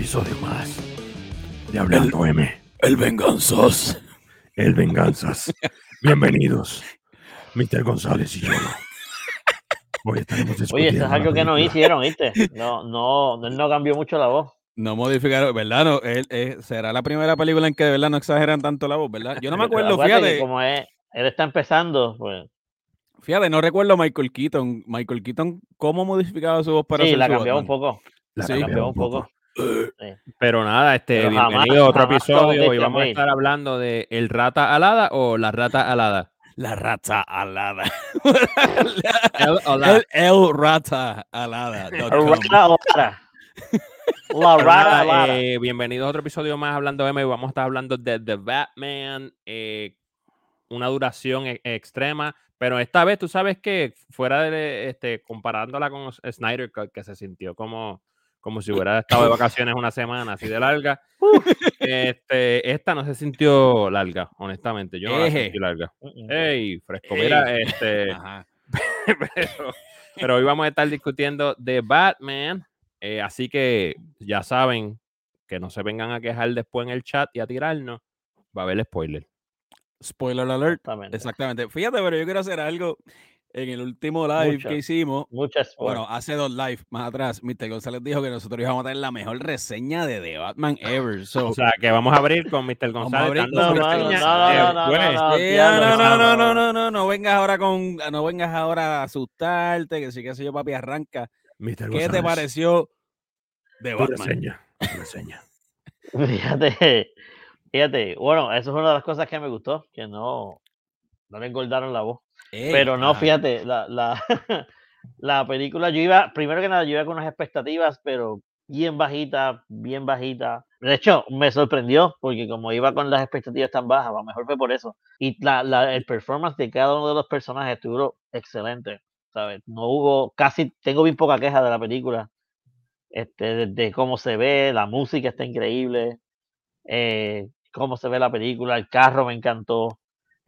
episodio más de Hablando M. El Venganzas. El Venganzas. Bienvenidos, Mr. González y yo. Hoy estaremos Oye, eso es algo que no hicieron, ¿viste? No, no, él no cambió mucho la voz. No modificaron, ¿verdad? No, él- eh, será la primera película en que de verdad no exageran tanto la voz, ¿verdad? Yo no me acuerdo, fíjate, como es, él está empezando, pues fíjate, no recuerdo a Michael Keaton. Michael Keaton, ¿cómo modificaba su voz para sí, hacer la su cambió un poco. La Sí. La cambiaron cambió un poco. Pero nada, este, Pero jamás- bienvenido a otro jamás episodio. Hoy Christian vamos a estar hablando de el rata alada o la rata alada. La rata alada. El alada. el, el rata alada. La nada, rara. eh, bienvenidos a otro episodio más hablando de M. Vamos a estar hablando de The Batman, eh, una duración e- extrema, pero esta vez tú sabes que fuera de este comparándola con Snyder Cut, que se sintió como, como si hubiera estado de vacaciones una semana así de larga. este, esta no se sintió larga, honestamente. Yo no la sentí larga. Ey, fresco. Mira, este. Ajá. pero, pero hoy vamos a estar discutiendo de Batman. eh, así que ya saben que no se vengan a quejar después en el chat y a tirarnos. Va a haber spoiler. Spoiler alert. Exactamente. Exactamente. Fíjate, pero yo quiero hacer algo en el último live Mucho. que hicimos. Muchas Bueno, hace dos live más atrás, Mr. González dijo que nosotros íbamos a tener la mejor reseña de The Batman ever. So, O sea, que vamos a abrir con Mr. González. No, no, no, no, no, no, no, vengas ahora con, no vengas ahora a asustarte, que sí que sé yo, papi, arranca. Mr. ¿Qué te pareció de Tu Batman? reseña. reseña. Fíjate, fíjate, bueno, eso es una de las cosas que me gustó, que no, no le engordaron la voz. Ey, Pero no, ajá. fíjate, la, la, la película, yo iba, primero que nada, yo iba con unas expectativas, pero bien bajita, bien bajita. De hecho, me sorprendió, porque como iba con las expectativas tan bajas, a lo mejor fue por eso. Y la, la- el performance de cada uno de los personajes estuvo excelente, ¿sabes? No hubo, casi, tengo bien poca queja de la película. Este, de, de cómo se ve, la música está increíble, eh, cómo se ve la película, el carro me encantó,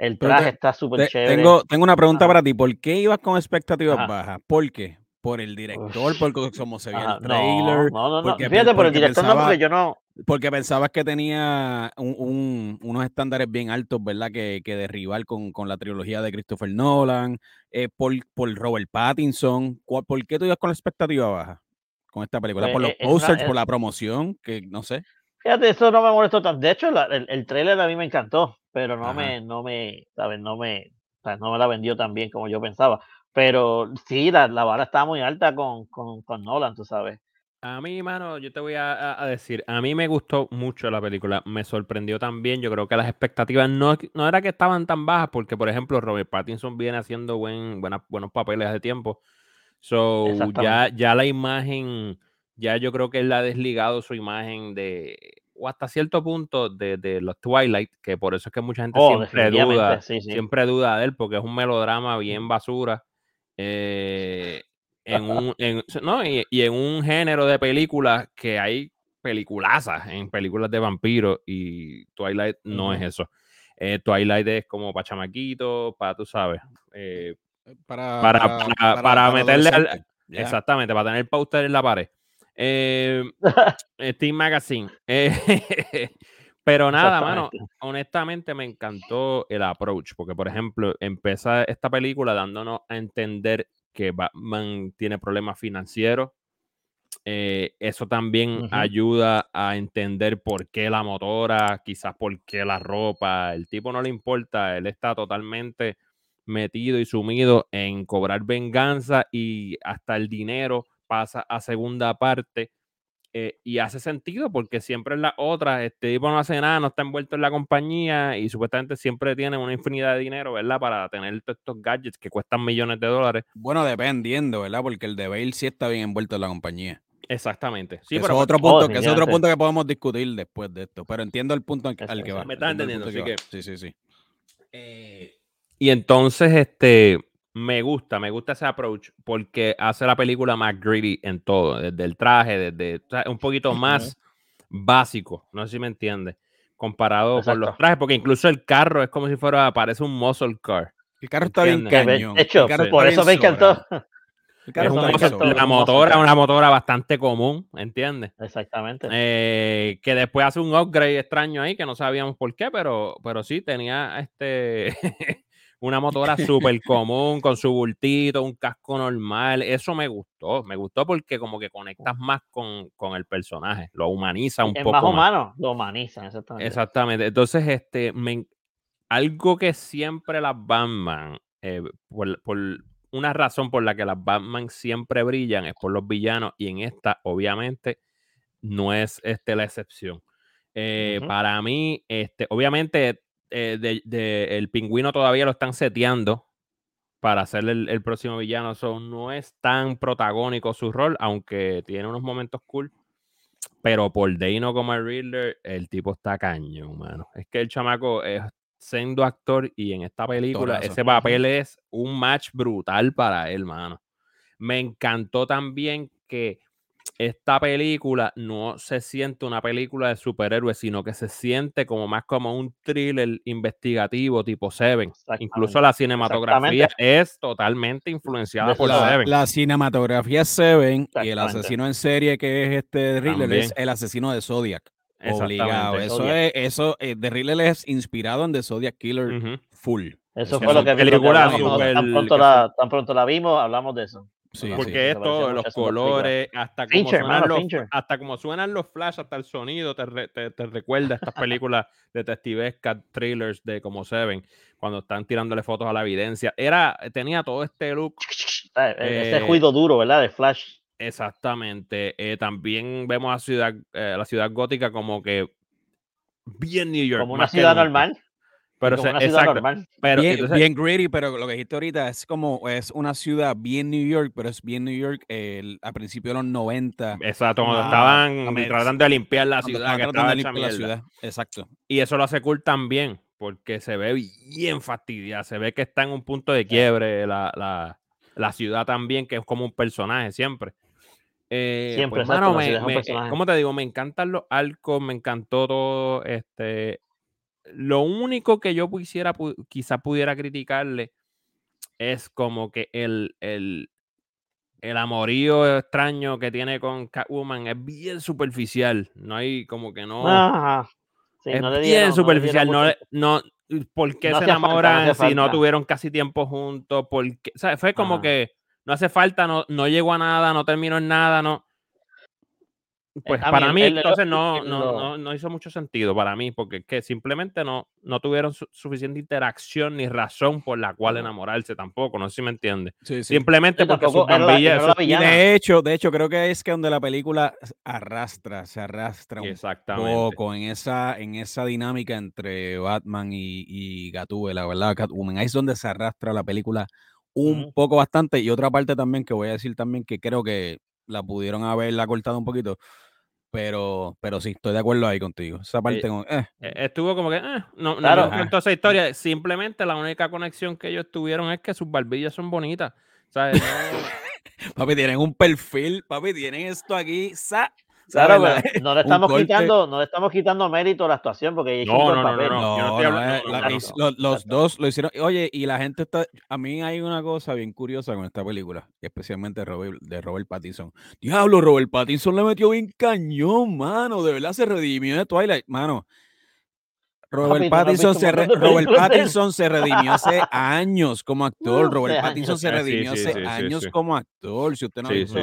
el traje te- está súper Te- chévere. tengo, tengo una pregunta para ti. ¿Por qué ibas con expectativas Ajá. bajas? ¿Por qué? ¿Por el director? Uf. ¿Por co- cómo se veía el trailer? No, no, no, porque Fíjate, por el porque director no, porque yo no. Porque pensabas que tenía un- un- unos estándares bien altos, ¿verdad? Que, que de rival con, con la trilogía de Christopher Nolan, eh, por, por Robert Pattinson. ¿Cuál- ¿Por qué tú ibas con la expectativa baja con esta película? Pues, ¿Por los eh, una- posters, por la promoción? Que no sé. Fíjate, eso no me molestó tanto. De hecho, la- el, el trailer a mí me encantó, pero no Ajá. me, no me, ¿sabes? No me, no me la vendió tan bien como yo pensaba. Pero sí, la, la vara estaba muy alta con, con, con Nolan, tú sabes. A mí, mano, yo te voy a, a- a decir, a mí me gustó mucho la película, me sorprendió también, yo creo que las expectativas no, no era que estaban tan bajas, porque por ejemplo Robert Pattinson viene haciendo buen, buena- buenos papeles hace tiempo, so ya, ya la imagen, ya yo creo que él ha desligado su imagen de, o hasta cierto punto, de, de los Twilight, que por eso es que mucha gente Oh, siempre duda, sí, sí. siempre duda de él, porque es un melodrama bien basura. eh, en un, en- no, y, y en un género de películas que hay peliculazas en películas de vampiros y Twilight no es eso. Eh, Twilight es como para chamaquitos, para, tú sabes, eh, Para, Para- para- para meterle al- exactamente, para tener póster en la pared. Eh, Steam Magazine. Eh, pero nada, mano, honestamente me encantó el approach, porque por ejemplo, empieza esta película dándonos a entender que Batman tiene problemas financieros. Eh, eso también ayuda a entender por qué la motora, quizás por qué la ropa. El tipo no le importa, él está totalmente metido y sumido en cobrar venganza y hasta el dinero pasa a segunda parte. eh, y hace sentido porque siempre en la otra, este tipo no hace nada, no está envuelto en la compañía y supuestamente siempre tiene una infinidad de dinero, ¿verdad? Para tener todos estos gadgets que cuestan millones de dólares. Bueno, dependiendo, ¿verdad? Porque el de Bale sí está bien envuelto en la compañía. Exactamente. Sí, pero eso es otro oh, punto, que es otro punto que podemos discutir después de esto. Pero entiendo el punto al que- al que va. Me punto entendiendo, que así va. Sí, sí, sí. Eh, y entonces, este, me gusta, me gusta ese approach porque hace la película más gritty en todo, desde el traje, desde o sea, un poquito más básico, no sé si me entiendes, comparado con los trajes, porque incluso el carro es como si fuera, parece un muscle car. El carro está bien Entiende. Cañón. de hecho, El carro por eso me encantó. sobrado. El carro Es un la como motora una motora bastante común, ¿entiendes? Exactamente. Eh, que después hace un upgrade extraño ahí que no sabíamos por qué, pero, pero sí tenía este una motora súper común con su bultito, un casco normal. Eso me gustó, me gustó porque como que conectas más con, con el personaje, lo humaniza un es poco más más. humano, lo humanizan, exactamente. Exactamente. Entonces, este, me algo que siempre las Batman, eh, por, por una razón por la que las Batman siempre brillan es por los villanos y en esta, obviamente, no es este, la excepción. Eh. Para mí, este, obviamente, eh, de- de- el pingüino todavía lo están seteando para ser el, el próximo villano. So, no es tan protagónico su rol, aunque tiene unos momentos cool. Pero por Dano como el Riddler, el tipo está cañón, mano. Es que el chamaco es siendo actor y en esta película ese papel es un match brutal para él, mano. Me encantó también que esta película no se siente una película de superhéroes, sino que se siente como más como un thriller investigativo tipo Seven. Incluso la cinematografía es totalmente influenciada por La, Seven. la cinematografía es Seven y el asesino en serie que es este Riddler es el asesino de Zodiac. Obligado. Eso Zodiac. es, eso, eh, The Riddler es inspirado en The Zodiac Killer full. Eso fue lo que, lo que películas hablamos cuando súper- tan, pronto que la, tan pronto la vimos, hablamos de eso. Sí, Porque- sí. Porque es se parecía todo, mucho los colores, hasta como, Fincher, suenan mano, los, hasta como suenan los flash, hasta el sonido, te, re- te, te recuerda a estas películas detectivescas, thrillers de como Seven, cuando están tirándole fotos a la evidencia. Era, tenía todo este look Eh, Ese Eh, ruido duro, ¿verdad? De Flash. exactamente. Eh, también vemos a ciudad, eh, la ciudad gótica como que bien New York. Como una ciudad nunca. normal. Pero, como se- una ciudad exacto, normal. pero bien, entonces- bien gritty, pero lo que dijiste ahorita es como es una ciudad bien New York, pero es bien New York el- a principios de los 90. Exacto, cuando Ah, estaban tratando de limpiar la ciudad, estaban que tratando de estaba hecha limpiar la mierda. ciudad. Exacto. Y eso lo hace cool también, porque se ve bien fastidiada. Se ve que está en un punto de quiebre la, la- la ciudad también, que es como un personaje siempre. Eh, Siempre, pues, exacto, mano, la me- eh. ¿cómo te digo? Me encantan los arcos, me encantó todo. Este, lo único que yo quisiera, quizá pudiera criticarle es como que el, el, el amorío extraño que tiene con Catwoman es bien superficial. No hay como que no Ajá. Sí, es no le bien dieron- no le superficial. No, le- no, ¿Por qué No se falta, enamoran hacía si no falta. tuvieron casi tiempo juntos? Porque, o sea, fue como que no hace falta, no, no llegó a nada, no terminó en nada, no. Pues mí para mí, el- entonces el- no, el- no, no, no hizo mucho sentido para mí, porque es que simplemente no, no tuvieron su- suficiente interacción ni razón por la cual enamorarse tampoco, no sé si me entiende. Sí, sí. Simplemente porque sus tampoco era la- bambillas. era la sus- Y villana. de hecho, de hecho, creo que es que donde la película arrastra, se arrastra un Exactamente. poco en esa, en esa dinámica entre Batman y, y Gatúbela, ¿verdad? Catwoman. Ahí es donde se arrastra la película un poco bastante. Y otra parte también que voy a decir también que creo que la pudieron haberla cortado un poquito. Pero, pero sí, estoy de acuerdo ahí contigo. Esa parte, con- eh, Eh, Estuvo como que, eh, no, no Claro. me encantó esa historia. Simplemente la única conexión que ellos tuvieron es que sus barbillas son bonitas. ¿sabes? No- papi, tienen un perfil, papi, tienen esto aquí, sa, Claro, pero no le estamos corte. quitando, no le estamos quitando mérito a la actuación porque No, no, no, no, papel. no. No, no, no, la- los, dos lo hicieron. Oye, y la gente está. A mí hay una cosa bien curiosa con esta película, especialmente Robert- de Robert Pattinson. Diablo, Robert Pattinson le metió bien cañón, mano. De verdad se redimió de Twilight, mano. Robert Papi, no Pattinson se re- de Robert de. Pattinson se redimió hace años como actor. Robert Pattinson años. se Ah, redimió sí, hace sí, sí, años sí. como actor. Si usted no ha Sí, visto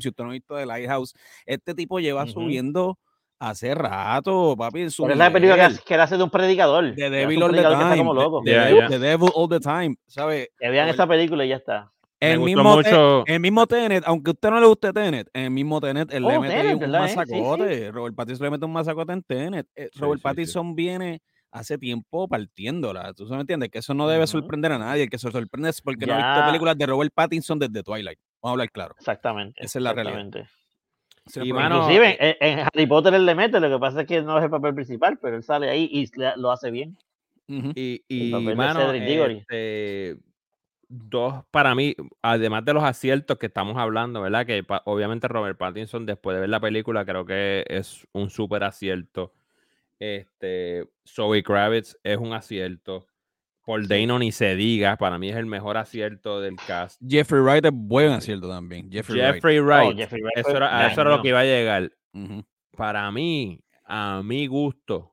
si usted no ha visto The Lighthouse, este tipo lleva subiendo hace rato, papi. Su Pero es la película que, que él hace de un predicador. Hace Devil All the Time. The, Ya, Devil, All the Time. ¿Sabe? Que vean esa película y ya está. El mismo, mucho- el mismo Tenet, aunque a usted no le guste Tenet, en el mismo Tenet, él le Oh, mete ahí Tenet, un ¿verdad, eh? Sí, sí. masacote. Robert Pattinson le mete un masacote en Tenet. Eh, Sí, Robert sí, sí. Pattinson viene hace tiempo partiéndola. ¿Tú me entiendes? Que eso no debe sorprender a nadie. El que se sorprende es porque no ha visto Ya. películas de Robert Pattinson desde Twilight. Vamos a hablar claro. Exactamente. Esa es la realidad. exactamente. Ese es el Y, mano, Inclusive en, en Harry Potter él le mete, lo que pasa es que no es el papel principal, pero él sale ahí y lo hace bien. Y, y mano, este, dos para mí, además de los aciertos que estamos hablando, ¿verdad? Que obviamente Robert Pattinson, después de ver la película, creo que es un súper acierto. Este, Zoe Kravitz es un acierto. Paul Dano ni se diga, para mí es el mejor acierto del cast. Jeffrey Wright es buen acierto también. Jeffrey, Jeffrey Oh, Wright, Jeffrey Wright eso era, a eso era lo que iba a llegar. Para mí, a mi gusto,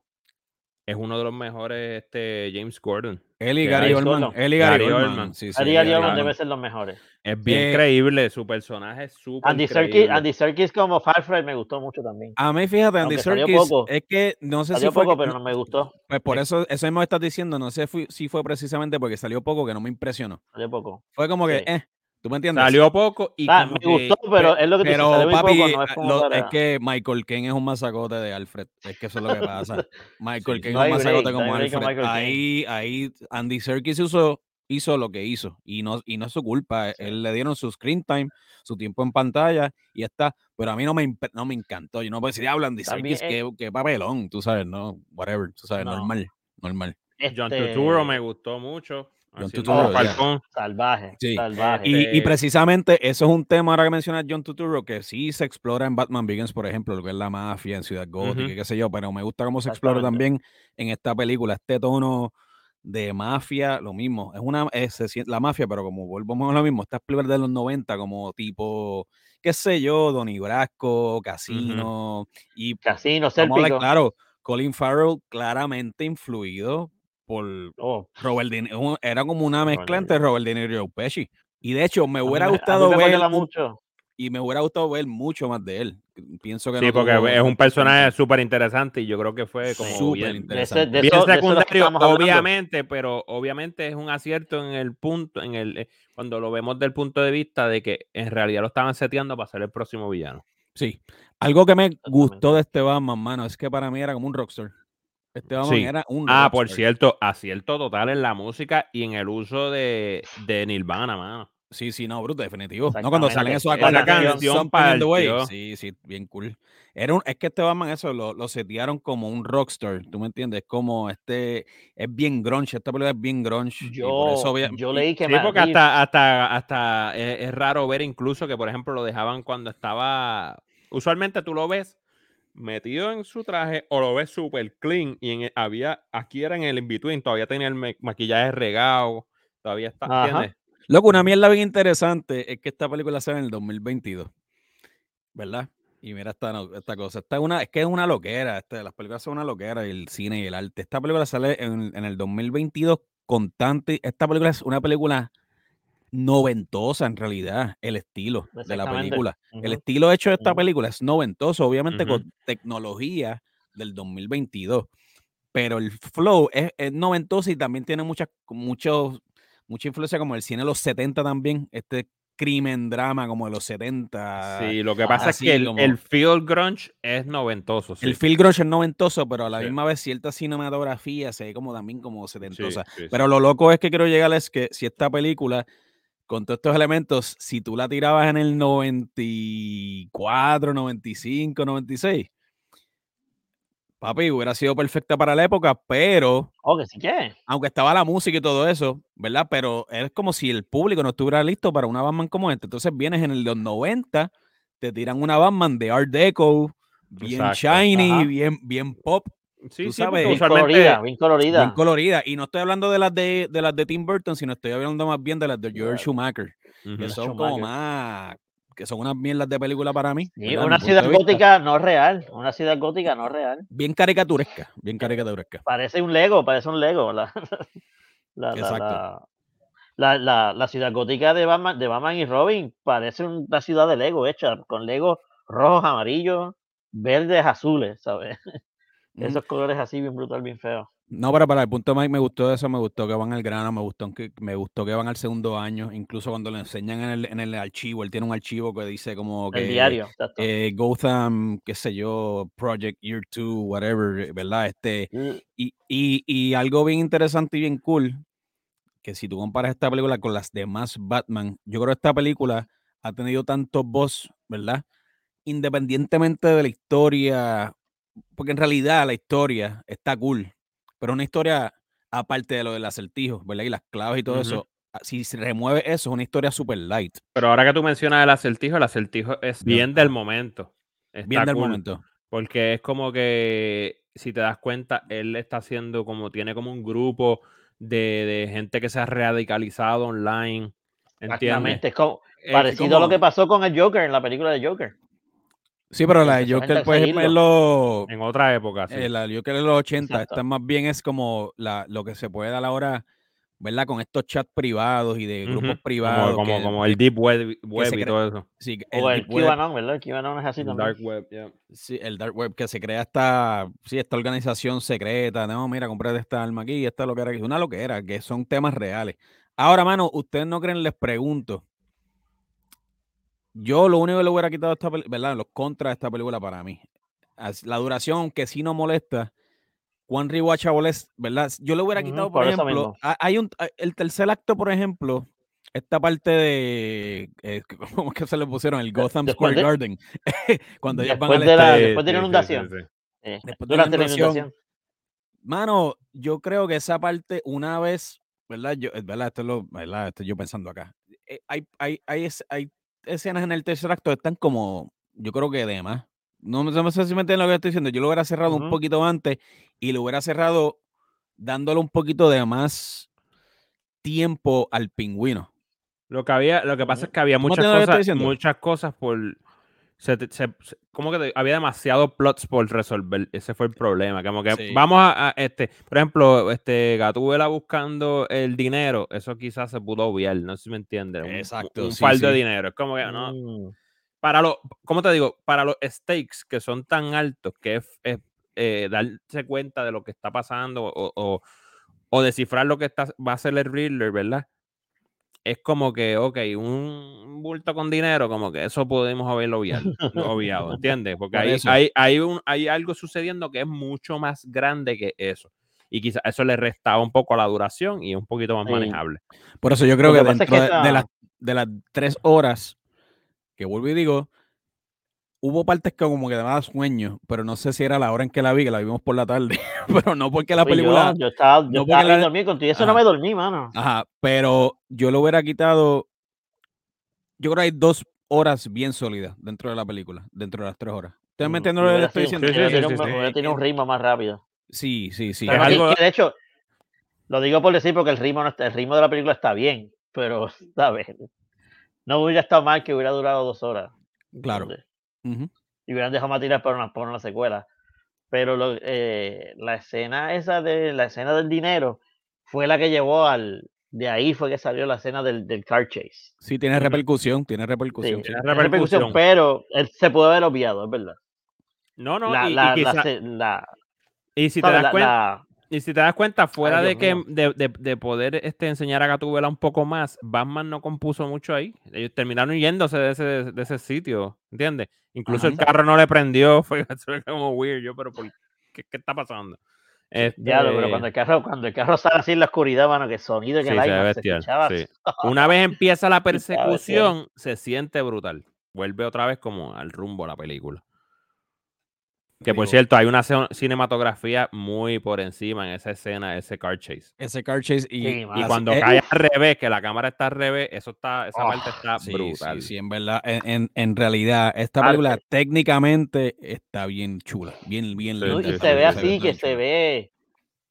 es uno de los mejores este, James Gordon. Él y Gary Oldman. Él y Gary, Gary Oldman. Oldman. Sí, sí, Ari Gary Oldman debe ser los mejores. Es bien Eh, creíble, su personaje es súper Andy Serkis. Andy Serkis como Firefly me gustó mucho también. A mí, fíjate, Andy Serkis, poco. es que no sé Salió si fue. poco, que- pero no me gustó. Pues por eso, eso mismo estás diciendo, no sé si fue precisamente porque salió poco que no me impresionó. Salió poco. Fue como que, Sí. eh, ¿tú me entiendes? Salió poco y Ah, me que- gustó, pero es lo que Pero, salió muy papi, poco, no es ah, como lo- para- es que Michael Caine es un masacote de Alfred. Es que eso es lo que pasa. Michael Sí, Caine no es un masacote break, como Alfred. Ahí, ahí Andy Serkis hizo, hizo lo que hizo. Y no, y no es su culpa. Él le dieron su screen time, su tiempo en pantalla y ya está. Pero a mí no me, no me encantó. Yo no puedo decir, habla Andy También, Serkis, qué, qué papelón. Tú sabes, no, whatever. Tú sabes, No. normal. Normal. John este, Turturro me gustó mucho. John Turturro. Salvaje, Sí. salvaje. Y, y precisamente eso es un tema ahora que mencionas John Turturro que sí se explora en Batman Begins, por ejemplo, lo que es la mafia en Ciudad Gótica, Ujú. y qué sé yo, pero me gusta cómo se explora también en esta película, este tono de mafia, lo mismo, es una, es, siente- la mafia, pero como volvemos a lo mismo, estas películas de los 90 como tipo, qué sé yo, Donnie Brasco, Casino, y Casino, vamos a hablar claro, Colin Farrell claramente influido por Oh, Robert De Niro, era como una mezcla entre Robert De Niro y Joe Pesci. Y de hecho, me hubiera gustado me ver mucho. y me hubiera gustado ver mucho más de él. Pienso que Sí, no porque tuvo es un personaje súper interesante y yo creo que fue como Súper bien, De ese- interesante. de bien eso- secundario, obviamente, pero obviamente es un acierto en el punto, en el eh, cuando lo vemos del punto de vista de que en realidad lo estaban seteando para ser el próximo villano. Sí. Algo que me gustó de este Batman, mano, es que para mí era como un rockstar. Este Batman Sí. era un Ah, por cierto, acierto total en la música y en el uso de, de Nirvana, mano. Sí, sí, no, bruto, definitivo. No, cuando salen esos acordes canción Something in the Way. partió. Sí, sí, bien cool. Era un, es que este Batman eso lo, lo setearon como un rockstar, ¿tú me entiendes? Como este, es bien grunge, esta película es bien grunge. y por Yo, eso obvia- yo leí que Sí, porque hasta, hasta, hasta es, es raro ver incluso que, por ejemplo, lo dejaban cuando estaba. Usualmente tú lo ves metido en su traje o lo ves súper clean y en el- había, aquí era en el in-between, todavía tenía el ma- maquillaje regado, todavía está. ¿entiendes? Loco, una mierda bien interesante es que esta película sale en el 2022, ¿verdad? Y mira esta, esta cosa, esta es, una, es que es una loquera, este, las películas son una loquera, el cine y el arte. Esta película sale en, en el 2022 con tanto, esta película es una película noventosa en realidad, el estilo de la película. El estilo hecho de esta película es noventoso, obviamente con tecnología del 2022, pero el flow es, es noventoso y también tiene muchas, muchos, mucha influencia como el cine de los 70 también, este crimen drama como de los 70. Sí, lo que pasa es que el, como- el feel grunge es noventoso. Sí. El feel grunge es noventoso, pero a la Sí. misma vez cierta cinematografía se ve como también como setentosa. sí. Pero lo loco es que quiero llegar es que si esta película, con todos estos elementos, si tú la tirabas en el 94, 95, 96, papi, hubiera sido perfecta para la época, pero Oh, que sí que. aunque estaba la música y todo eso, ¿verdad? Pero es como si el público no estuviera listo para una Batman como esta. Entonces vienes en el de los 90, te tiran una Batman de Art Deco, bien Exacto. shiny, Ajá. bien, bien pop, Sí, tú sí, porque sabes, Bien colorida, bien colorida. bien colorida. Y no estoy hablando de las de, de las de Tim Burton, sino estoy hablando más bien de las de George. Schumacher, que son como más, que son unas mierdas de película para mí. Una ciudad gótica no real. Una ciudad gótica no real. Bien caricaturesca, bien caricaturesca. Parece un Lego, parece un Lego. La, la, la- Exacto. la- la- la- la ciudad gótica de Batman, de Batman y Robin parece una ciudad de Lego hecha con Lego rojos, amarillos, verdes, azules, ¿sabes? Esos colores así bien brutal, bien feos. No, pero para el punto de Mike me gustó eso, me gustó que van al grano, me gustó que me gustó que van al segundo año, incluso cuando le enseñan en el, en el archivo, él tiene un archivo que dice como que El diario, eh, Gotham, qué sé yo, Project Year 2, whatever, ¿verdad? Este, Y- y, y, y algo bien interesante y bien cool, que si tú comparas esta película con las demás Batman, yo creo que esta película ha tenido tantos voz, ¿verdad? Independientemente de la historia, porque en realidad la historia está cool, pero una historia aparte de lo del acertijo, ¿verdad? Y las claves y todo eso, ah, si se remueve eso, es una historia super light, Pero ahora que tú mencionas el acertijo, el acertijo es Bien. bien del momento. bien del cool, momento. Porque es como que, si te das cuenta, él está haciendo como, tiene como un grupo de, de gente que se ha radicalizado online. ¿Entiendes? Exactamente, es como, Es parecido a lo que pasó con el Joker en la película de Joker. Sí, pero la de Joker, pues, seguirlo. es lo, En otra época, sí. eh, la de Joker de los 80, Exacto. esta más bien es como la, lo que se puede dar ahora, ¿verdad? Con estos chats privados y de grupos Ujú, privados. Como, como, que- como el Deep Web, web y todo eso. sí, O el, deep web, QAnon, ¿verdad? El QAnon es así El también. Dark Web, yeah. sí, el dark web que se crea esta, sí, esta organización secreta, no, mira, compré esta arma aquí, esta lo que era, una lo que era, que son temas reales. Ahora, mano, ustedes no creen, les pregunto. Yo lo único que le hubiera quitado esta película, ¿verdad? Los contras de esta película para mí. La duración, que sí no molesta. Cuán rewatchable es, ¿verdad? Yo le hubiera quitado, por, por eso ejemplo, hay un, el tercer acto, por ejemplo, esta parte de, eh, ¿cómo es que se le pusieron? El Gotham después Square de- Garden. Cuando ellos van al de la, Sí, después de la sí, sí, sí, inundación. sí. eh, Después de la durante la inundación. inundación. Mano, yo creo que esa parte, una vez, ¿verdad? Yo, eh, ¿verdad? Esto es lo, ¿verdad? Estoy yo pensando acá. Eh, hay, hay, hay, hay escenas en el tercer acto están como, yo creo que de más. No, no sé si me entienden lo que estoy diciendo. Yo lo hubiera cerrado un poquito antes y lo hubiera cerrado dándole un poquito de más tiempo al pingüino. Lo que había, lo que pasa es que había ¿Tú me muchas cosas, muchas cosas por se, se- como que te- había demasiados plots por resolver. Ese fue el problema. Como que Sí. vamos a, a, este, por ejemplo, este Gatúbela buscando el dinero, eso quizás se pudo obviar, no sé si me entiendes. Un- Exacto, Un, sí, faldo de sí. dinero. Es como que no. Mm, Para los, ¿cómo te digo? Para los stakes que son tan altos que es, es, eh, darse cuenta de lo que está pasando o, o- o descifrar lo que está, va a ser el Riddler, ¿verdad? Es como que, ok, un bulto con dinero, como que eso podemos haberlo obviado, obviado ¿entiendes? Porque Por hay, hay, hay, un, hay algo sucediendo que es mucho más grande que eso. Y quizás eso le restaba un poco a la duración y un poquito más Sí. manejable. Por eso yo creo que, es dentro de, de las, de las tres horas que vuelvo y digo, hubo partes que como que me daba sueño, pero no sé si era la hora en que la vi, que la vimos por la tarde, pero no porque la yo, película... Yo, estaba, yo no estaba la- bien dormido contigo. Eso no me dormí, mano. Ajá, pero yo lo hubiera quitado. Yo creo que hay dos horas bien sólidas dentro de la película, dentro de las tres horas. ¿Ustedes me Mm, entienden lo que hubiera le estoy diciendo? Sí, sí, tenido sí, un- tenido un ritmo más rápido. Sí, sí, sí. Pero es que- algo- que de hecho, lo digo por decir porque el ritmo, no está- el ritmo de la película está bien, pero, ¿sabes? No hubiera estado mal que hubiera durado dos horas. Claro. Y hubieran dejado más tirar para una, para una secuela. Pero lo- eh, la escena esa de la escena del dinero fue la que llevó al. De ahí fue que salió la escena del, del car chase. Sí, tiene repercusión, tiene repercusión. Sí, sí. Tiene tiene repercusión. repercusión, pero él se puede haber obviado, es verdad. No, no, la, y, y la, la quizá- se- la- y si te das La- cuenta, Y si te das cuenta, fuera Ay, de que de, de- de poder este, enseñar a Gatúbela un poco más, Batman no compuso mucho ahí. Ellos terminaron yéndose de ese, de ese sitio, ¿entiendes? Incluso el carro no le prendió, fue, fue como weird. Yo, pero ¿por qué, qué está pasando? Ya, pero Este, cuando el carro, cuando el carro sale así en la oscuridad, mano, que sonido que Sí, el IMAX se bestial, sí. Una vez empieza la persecución, se siente brutal. Vuelve otra vez como al rumbo la película. Que por cierto, hay una cinematografía muy por encima en esa escena, ese car chase. Ese car chase y, Sí, Y mano. cuando eh, cae al revés, que la cámara está al revés, eso está, esa parte está Sí, brutal. sí, sí, en verdad, en, en- en realidad, esta Arte. película técnicamente está bien chula, bien, bien Y se ve así, que se ve,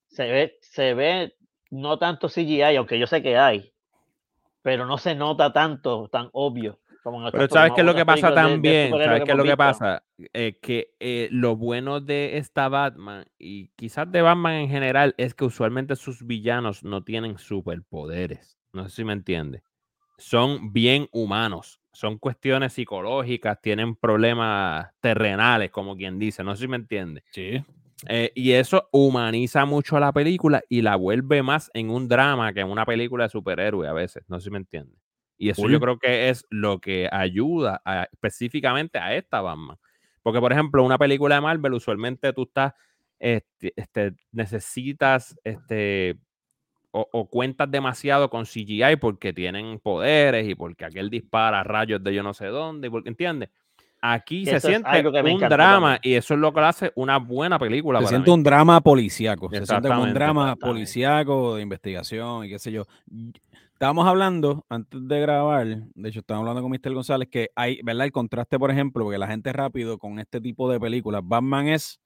se ve, se ve no tanto CGI, aunque yo sé que hay, pero no se nota tanto, tan obvio. Como en Pero ¿sabes qué es lo que pasa películas de- de también? ¿Sabes qué es lo que pasa? Eh, que eh, lo bueno de esta Batman, y quizás de Batman en general, es que usualmente sus villanos no tienen superpoderes. No sé si me entiende. Son bien humanos. Son cuestiones psicológicas, tienen problemas terrenales, como quien dice. No sé si me entiende. Sí. Eh, y eso humaniza mucho a la película y la vuelve más en un drama que en una película de superhéroe a veces. No sé si me entiende. Y eso yo creo que es lo que ayuda a- específicamente a esta Batman. Porque, por ejemplo, una película de Marvel, usualmente tú estás, este, este, necesitas, este, o, o cuentas demasiado con CGI porque tienen poderes y porque aquel dispara rayos de yo no sé dónde, y porque, ¿entiendes? Aquí se siente un drama y eso es lo que hace una buena película Se para siente mí. un drama policíaco, se siente un drama policíaco de investigación y qué sé yo. Estábamos hablando antes de grabar, de hecho, estábamos hablando con Mr. González, que hay, ¿verdad? El contraste, por ejemplo, porque la gente rápido con este tipo de películas, Batman es,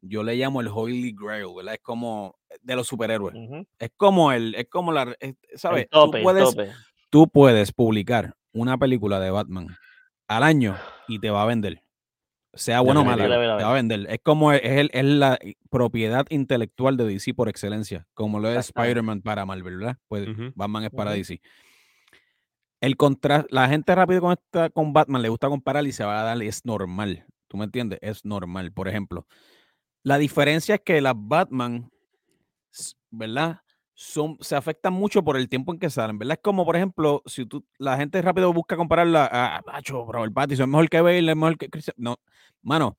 yo le llamo el Holy Grail, ¿verdad? Es como de los superhéroes. Es como el, es como la, es- ¿sabes? Tope, tú, puedes, tú puedes publicar una película de Batman al año y te va a vender. Sea bueno o mala, te va a vender. Es como es, el- es la propiedad intelectual de DC por excelencia, como lo es. Spider-Man para Marvel, ¿verdad? Pues. Batman es para. DC. El contraste, la gente rápido con, esta, con Batman le gusta comparar y se va a dar, es normal. ¿Tú me entiendes? Es normal. Por ejemplo, la diferencia es que las Batman, ¿verdad? Son, se afectan mucho por el tiempo en que salen, ¿verdad? Es como, por ejemplo, si tú, la gente rápido busca compararla a, Nacho, Robert Pattinson, es mejor que Bale, es mejor que Christian. No, mano,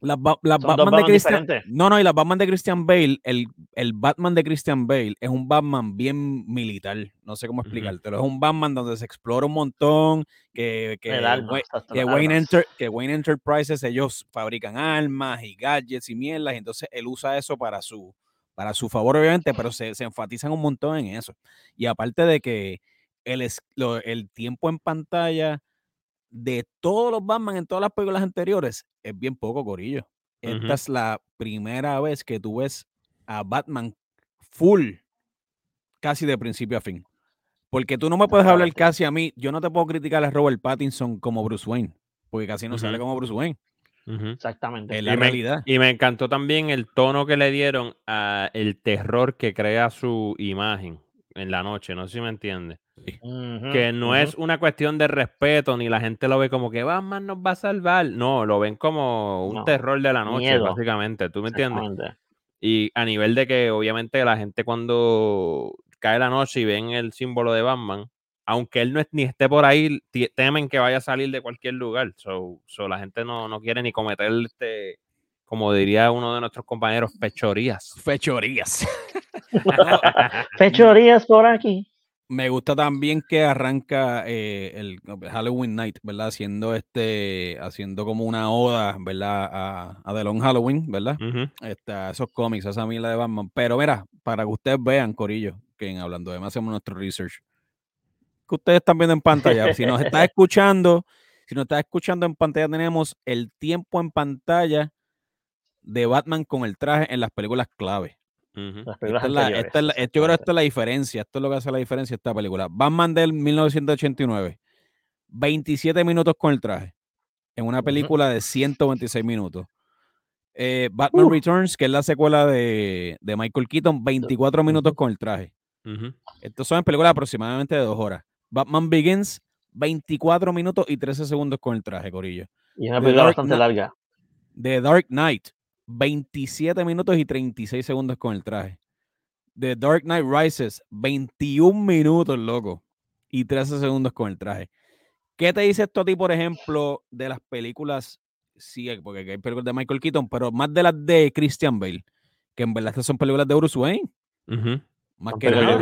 las, las Batman de Christian. diferentes. No, no, y las Batman de Christian Bale, el, el Batman de Christian Bale es un Batman bien militar. No sé cómo explicártelo. Es un Batman donde se explora un montón, que, que, alma, Wa- exacto, que Wayne. Enter- que Wayne Enterprises, ellos fabrican armas y gadgets y mierdas, y entonces él usa eso para su, para su favor, obviamente, pero se, se enfatizan un montón en eso. Y aparte de que el, lo- el tiempo en pantalla de todos los Batman en todas las películas anteriores es bien poco, Corillo. Esta es la primera vez que tú ves a Batman full, casi de principio a fin. Porque tú no me puedes hablar casi a mí. Yo no te puedo criticar a Robert Pattinson como Bruce Wayne, porque casi no sale como Bruce Wayne. Exactamente. Es Y la me- realidad. Y me encantó también el tono que le dieron a el terror que crea su imagen en la noche, no sé si me entiende. Ujú, Que no es una cuestión de respeto, ni la gente lo ve como que Batman nos va a salvar. No, lo ven como un No, terror de la noche, miedo. básicamente. ¿Tú me entiendes? Y a nivel de que obviamente la gente cuando cae la noche y ven el símbolo de Batman, aunque él no es- ni esté por ahí, temen que vaya a salir de cualquier lugar. So, so la gente no, no quiere ni cometer este, como diría uno de nuestros compañeros, pechorías. Fechorías. Fechorías por aquí. Me gusta también que arranca eh, el Halloween Night, ¿verdad? Haciendo este, haciendo como una oda, ¿verdad? A, a The Long Halloween, ¿verdad? Este, a esos cómics, a esa mila de Batman. Pero mira, para que ustedes vean, Corillo, que en hablando de más hacemos nuestro research, que ustedes están viendo en pantalla. si nos está escuchando, si nos está escuchando en pantalla, tenemos el tiempo en pantalla de Batman con el traje en las películas clave. Ujú. Las películas Esta es la- anteriores, esta es la- yo creo que esta es la diferencia. Esto es lo que hace la diferencia esta película. Batman del 1989. 27 minutos con el traje. En una película de 126 minutos. Eh, Batman Uh. Returns, que es la secuela de, de Michael Keaton, 24 minutos con el traje. Ujú. Estos son películas aproximadamente de dos horas. Batman Begins, 24 minutos y 13 segundos con el traje, Corillo. Y es una The película Dark bastante Knight- larga. The Dark Knight, 27 minutos y 36 segundos con el traje. The Dark Knight Rises, 21 minutos, loco, y 13 segundos con el traje. ¿Qué te dice esto a ti, por ejemplo, de las películas? Sí, porque hay películas de Michael Keaton, pero más de las de Christian Bale, que en verdad estas son películas de Bruce Wayne, Ujú. más Son que nada.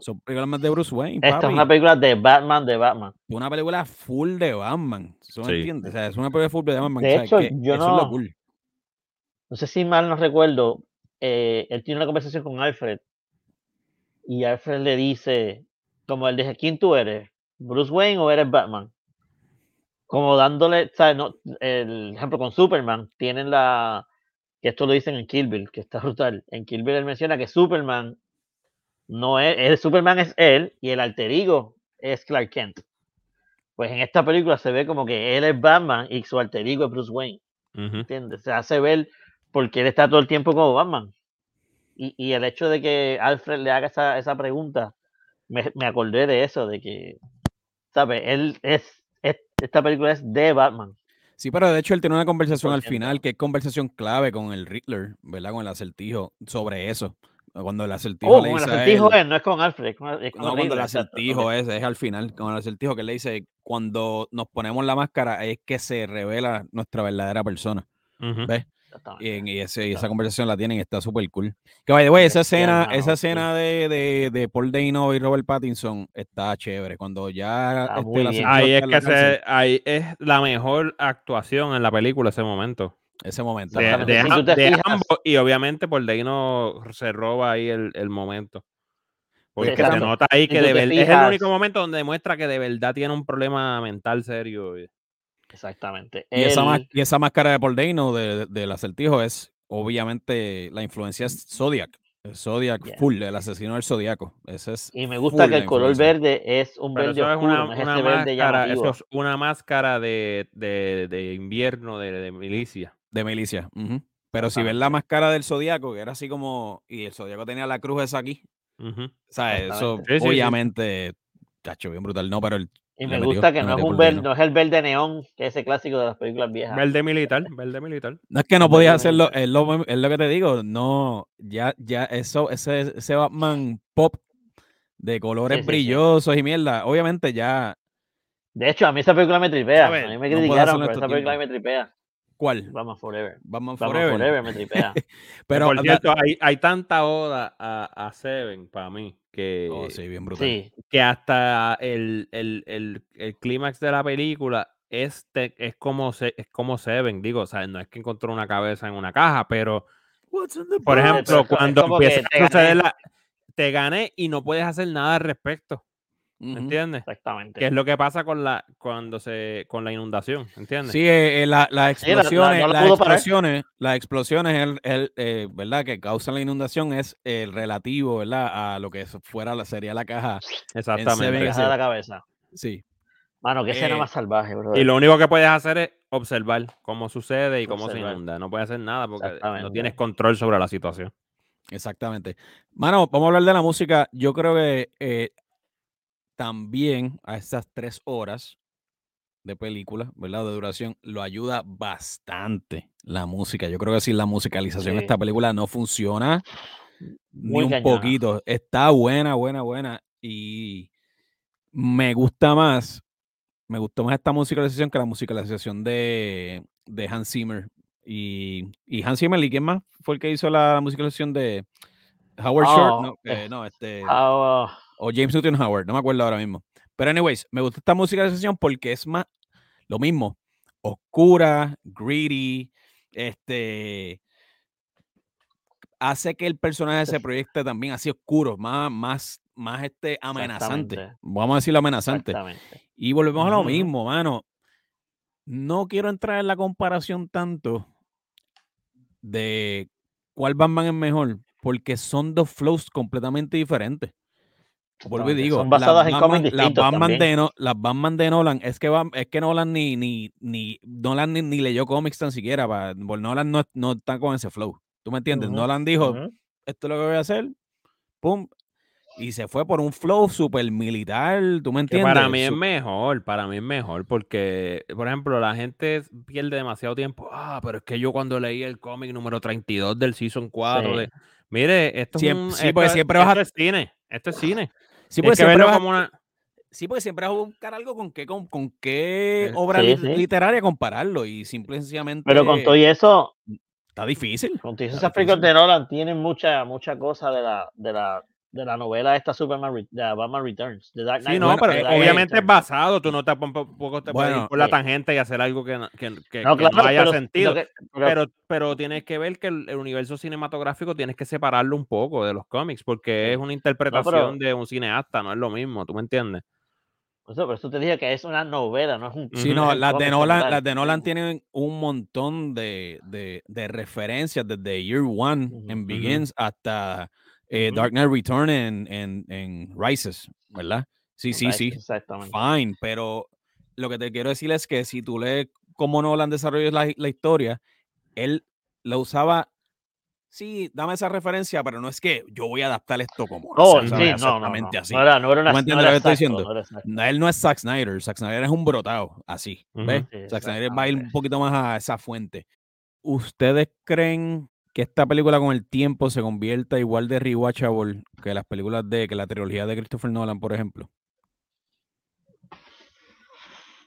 Son películas más de Bruce Wayne, Esta papi. es una película de Batman, de Batman. una película full de Batman. ¿sí entiendes? O sea, es una película full de Batman. De hecho, yo eso es lo no- cool. No sé si mal no recuerdo, eh, él tiene una conversación con Alfred y Alfred le dice, como él dice, ¿quién tú eres? ¿Bruce Wayne o eres Batman? Como dándole, ¿sabes? No, el ejemplo con Superman, tienen la, que esto lo dicen en Kill Bill, que está brutal. En Kill Bill él menciona que Superman no es, el Superman es él y el alter ego es Clark Kent. Pues en esta película se ve como que él es Batman y su alter ego es Bruce Wayne. ¿entiendes? Se hace ver porque él está todo el tiempo como Batman. Y, y el hecho de que Alfred le haga esa, esa pregunta, me, me acordé de eso, de que, ¿sabes? Él es, es- esta película es de Batman. Sí, pero de hecho él tiene una conversación al 100%. final que es conversación clave con el Riddler, ¿verdad? Con el acertijo sobre eso. Cuando el acertijo Oh, le el dice a acertijo él- es, no es con Alfred, es con, es con no, cuando el acertijo es, es al final, con el acertijo que le dice, cuando nos ponemos la máscara es que se revela nuestra verdadera persona. ¿Ves? Y, ese- y esa conversación la tienen y está súper cool. Que vaya, güey, esa Bestial, escena, esa escena de, de, de Paul Dano y Robert Pattinson está chévere. Cuando ya este, el acertijo Ahí es la que se, ahí es la mejor actuación en la película ese momento. Ese momento. De, de de ambos, y obviamente por Deino se roba ahí el, el momento. Porque se nota ahí que de te ver- es el único momento donde demuestra que de verdad tiene un problema mental serio. Exactamente. Y esa, más- Él- y esa máscara de Paul Dano de- del acertijo es, obviamente, la influencia es Zodiac. el Zodiac Yeah. full, el asesino del Zodiaco. Ese es y me gusta que el color verde es un Pero verde eso es oscuro, una, no es una ese verde máscara, llamativo. eso es una máscara de, de, de invierno, de, de milicia. De milicia. Pero si ves la máscara del Zodiaco, que era así como. Y el Zodiaco tenía la cruz esa aquí. Ujú. ¿Sabes? Eso, Exactamente. Sí, sí, sí. obviamente, cacho, bien brutal. No, pero el, Y me metió, gusta que no es un verde, no es el verde neón, que es ese clásico de las películas viejas. Verde militar, verde militar. No es que no podías hacerlo, es lo, es lo que te digo, no, ya, ya, eso, ese, ese Batman pop de colores Sí, sí, sí. brillosos y mierda, obviamente ya, De hecho, a mí esa película me tripea. A mí me criticaron, pero esa película me tripea. ¿Cuál? Batman Forever. Batman Batman Forever. Forever, me tripea. Pero, Por cierto, hay, hay tanta oda a, a Seven para mí que, oh, sí, bien brutal. sí, que hasta el, el, el, el clímax de la película es, te- es, como se, es como Seven. Digo, o sea, no es que encontró una cabeza en una caja, pero por ejemplo, cuando empieza a suceder la. Te gané y no puedes hacer nada al respecto. ¿Me entiendes? exactamente. Que es lo que pasa con la cuando se con la inundación, ¿entiendes? Sí, eh, eh, la- las Sí, la- la- explosiones, no la las explosiones, las explosiones, el, el, eh, ¿verdad? Que causan la inundación es el relativo, ¿verdad? A lo que fuera la, sería la caja. Exactamente. Seven Caja de la cabeza. Sí. Mano, qué escena Eh, más salvaje, bro. Y lo único que puedes hacer es observar cómo sucede y cómo se inunda. No puedes hacer nada porque no tienes control sobre la situación. Exactamente. Mano, vamos a hablar de la música. Yo creo que eh, también a estas tres horas de película, ¿verdad? De duración, lo ayuda bastante la música. Yo creo que sin la musicalización de esta película no funciona ni Muy un cañona. poquito. Está buena, buena, buena. Y me gusta más, me gustó más esta musicalización que la musicalización de, de Hans Zimmer. Y, y Hans Zimmer, ¿y quién más fue el que hizo la musicalización de Howard Short? Oh, No, eh, eh, no, este, Ah, o James Newton Howard, no me acuerdo ahora mismo. Pero anyways, me gusta esta musicalización porque es más lo mismo, oscura, greedy, este hace que el personaje se proyecte también así oscuro, más más más este amenazante. Vamos a decirlo amenazante. Y volvemos a lo mismo, mano. No quiero entrar en la comparación tanto de cuál Batman es mejor, porque son dos flows completamente diferentes. Vuelvo y digo, Son basadas en cómics Batman- las distintos Batman, de, no- las Batman de Nolan, es que, Bam- es que Nolan ni, ni, ni, Nolan ni, ni leyó cómics tan siquiera, pa- por Nolan no, no está con ese flow. ¿Tú me entiendes? Ujú, Nolan dijo, esto es lo que voy a hacer, pum, y se fue por un flow super militar, ¿tú me Que entiendes? para mí es mejor, para mí es mejor, porque, por ejemplo, la gente pierde demasiado tiempo. Ah, pero es que yo cuando leí el cómic número 32 del Season 4 Sí. de... Mire, esto Siem- es un... sí, esto porque siempre vas a- esto es cine, esto es cine. Sí, porque que siempre vas como una... Sí, porque siempre vas a buscar algo con qué, con, con qué Eh, obra sí, li- sí. literaria compararlo y simple y sencillamente Pero con todo y eso, está difícil. con todo y eso, esas películas de Nolan tienen mucha, mucha cosa de la, de la, de la novela esta Superman, Re- de Batman Returns. De Dark Sí, Knight no, bueno, pero eh, Dark eh, obviamente es basado, tú no te, tampoco te puedes ir por la sí. tangente y hacer algo que no, que, que- No, que no claro, haya pero, sentido. que- pero- Pero, pero tienes que ver que el, el universo cinematográfico tienes que separarlo un poco de los cómics, porque Sí. es una interpretación pero- de un cineasta, no es lo mismo, ¿tú me entiendes? por eso, por eso te dije que es una novela, no es un. Sí, no, las de Nolan, las de Nolan tienen un montón de, de- de referencias desde Year One Ujú, en. Begins hasta eh. Dark Knight Return en, en, en Rises, ¿verdad? Sí, sí, sí. Exactamente. Fine, pero lo que te quiero decir es que si tú lees cómo Nolan desarrolló la, la historia, él la usaba. Sí, dame esa referencia, pero no es que yo voy a adaptar esto como No, esa- sí, no, no, no. así. No era, no era una ¿Tú me entiendes no lo era que estoy exacto, diciendo? no era exacto. No, él no es Zack Snyder. Zack Snyder es un brotado, así. ¿Ves? Sí, Zack Snyder va a ir un poquito más a esa fuente. ¿Ustedes creen que esta película con el tiempo se convierta igual de rewatchable que las películas de que la trilogía de Christopher Nolan, por ejemplo?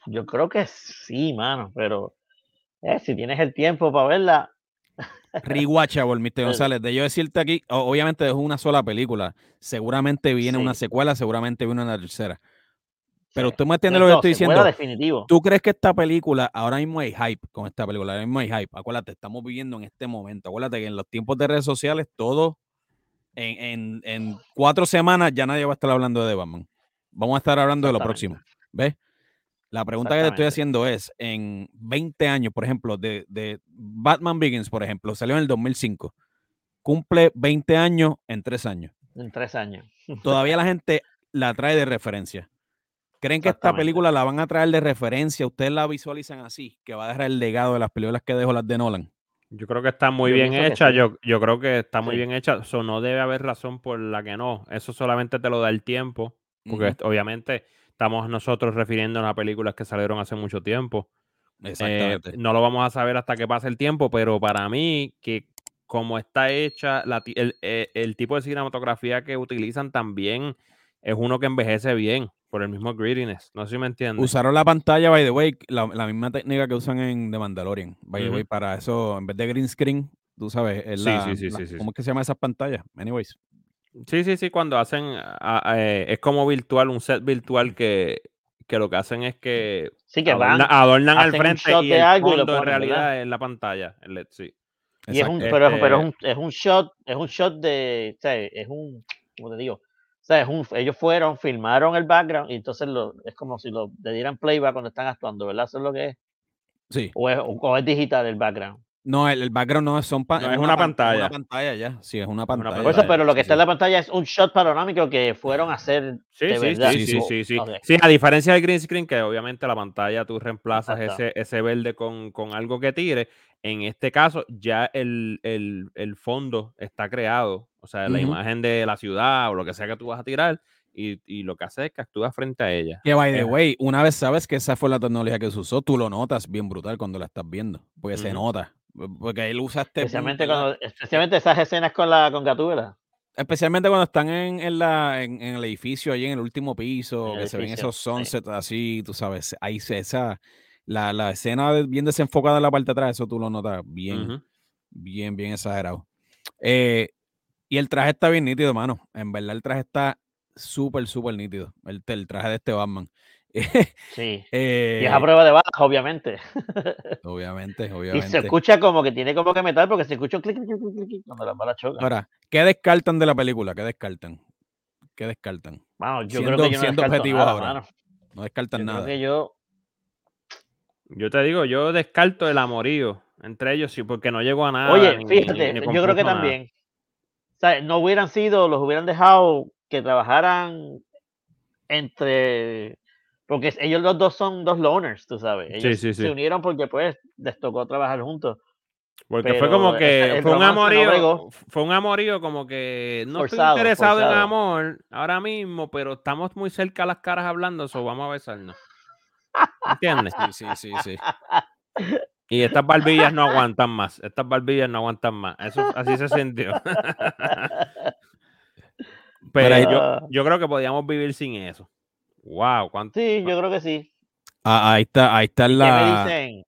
Yo creo que sí, mano, pero eh, si tienes el tiempo para verla, Rewatchable, Mr. González. De yo decirte aquí, obviamente es una sola película. Seguramente viene una secuela, seguramente viene una tercera. Pero usted me entiende No, lo que no, estoy diciendo. definitivo. ¿Tú crees que esta película, ahora mismo hay hype con esta película, ahora mismo hay hype? Acuérdate, estamos viviendo en este momento. Acuérdate que en los tiempos de redes sociales, todo, en, en- en cuatro semanas ya nadie va a estar hablando de Batman. Vamos a estar hablando de lo próximo. ¿Ves? La pregunta que te estoy haciendo es, en 20 años, por ejemplo, de, de Batman Begins, por ejemplo, salió en el 2005, cumple 20 años en 3 años. En tres años. Todavía la gente la trae de referencia. ¿Creen que esta película la van a traer de referencia? ¿Ustedes la visualizan así? Que va a dejar el legado de las películas que dejó las de Nolan. Yo creo que está muy Yo bien hecha. sí. Yo, yo creo que está muy Sí. bien hecha. So, no debe haber razón por la que no. Eso solamente te lo da el tiempo. Porque obviamente estamos nosotros refiriéndonos a películas que salieron hace mucho tiempo. Eh, Exactamente. no lo vamos a saber hasta que pase el tiempo, pero para mí, que como está hecha, la el, eh, el tipo de cinematografía que utilizan también es uno que envejece bien por el mismo grittiness. No sé si me entiendes. Usaron la pantalla, by the way, la, la misma técnica que usan en The Mandalorian. By the way, para eso, en vez de green screen, tú sabes, es Sí, la, sí, sí, la- sí, sí, ¿cómo es que se llama esas pantallas? Anyways. Sí, sí, sí, cuando hacen, a- a- eh, es como virtual, un set virtual que, que lo que hacen es que Sí, que van. adorna- adornan al frente shot y de el algo y fondo en realidad es la pantalla, el LED, sí. Y es un, pero, pero es Este- un, es un shot, es un shot de, o sea, es un, como te digo, sea, es un, ellos fueron, filmaron el background y entonces lo, es como si lo le dieran playback cuando están actuando, ¿verdad? Eso es lo que es. Sí. O es, o es digital el background. No, el, el background no es, son pa- No, es una pan- pantalla. Una pantalla ya. Sí, es una pantalla. Por pantalla, eso, pero lo que Sí, está en la pantalla es un shot panorámico que fueron a hacer Sí, de sí, verdad. sí, sí, O- sí, sí. Sí, a diferencia del green screen, que obviamente la pantalla tú reemplazas Exacto. ese, ese verde con, con algo que tire. En este caso, ya el, el- el fondo está creado. O sea, la Ujú. imagen de la ciudad o lo que sea que tú vas a tirar. Y, y lo que haces es que actúas frente a ella. Que by the Eh, way, una vez sabes que esa fue la tecnología que se usó, tú lo notas bien brutal cuando la estás viendo. Porque se Ujú. nota. Porque él usa este. Especialmente, cuando, especialmente esas escenas con la con Gatúbela. Especialmente cuando están en, en la, en, en el edificio, allí en el último piso, el que se ven edificio, esos sí. sunsets así, tú sabes, ahí se, esa, la, la escena bien desenfocada en la parte de atrás, eso tú lo notas bien, Ujú. bien, bien exagerado. Eh, y el traje está bien nítido, mano. En verdad el traje está súper, súper nítido. El, el traje de este Batman. Sí. Eh, Y es a prueba de balas, obviamente. obviamente, Y se obviamente. escucha como que tiene como que metal porque se escucha un clic, clic, clic, clic, clic cuando las balas chocan. Ahora, ¿qué descartan de la película? ¿Qué descartan? ¿Qué descartan? Mano, yo siendo- creo que yo no siendo nada, ahora, mano. No descartan Yo creo nada. que yo... Yo te digo, yo descarto el amorío entre ellos, sí, porque no llegó a nada. Oye, ni- fíjate, ni yo creo que nada. también. O sea, no hubieran sido, los hubieran dejado que trabajaran entre... Porque ellos los dos son dos loners, tú sabes. Sí, Ellos sí, sí. se unieron porque pues les tocó trabajar juntos. Porque fue como que el fue un amorío, fue un amorío como que no Forzado, estoy interesado en amor ahora mismo, pero estamos muy cerca a las caras hablando, eso vamos a besarnos. ¿Entiendes? Sí, sí, sí, sí. Y estas barbillas no aguantan más, estas barbillas no aguantan más. Eso así se sintió. pero yo, yo creo que podíamos vivir sin eso. Wow, cuánto Sí, yo creo que sí. Ah, ahí está, ahí está ¿Y ¿Qué me la. dicen?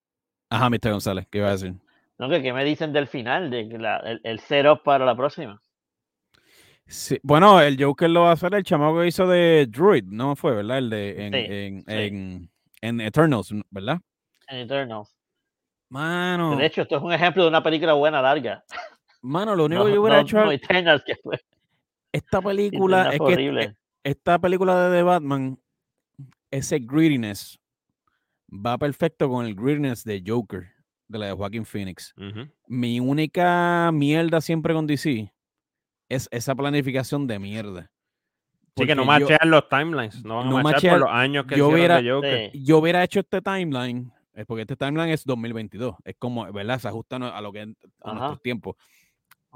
Ajá, Mr. González, ¿qué iba a decir? No, que qué me dicen del final, de la- el, el setup para la próxima. Sí, Bueno, el Joker lo va a hacer el chamaco que hizo de Druid, ¿no fue, verdad? El de en, Sí, en, sí. en, en Eternals, ¿verdad? En Eternals. Mano, De hecho, esto es un ejemplo de una película buena, larga. mano, lo único No, que yo hubiera no- hecho no Eternals, que fue, esta película es que esta película de The Batman, ese greediness va perfecto con el greediness de Joker, de la de Joaquin Phoenix. Mi única mierda siempre con DC es esa planificación de mierda. Sí, que no machean los timelines, no van a machear por los años que yo hubiera- de Joker. Sí. yo hubiera hecho este timeline, eh, porque este timeline es 2022, es como, ¿verdad? Se ajusta a a lo que a nuestros tiempos.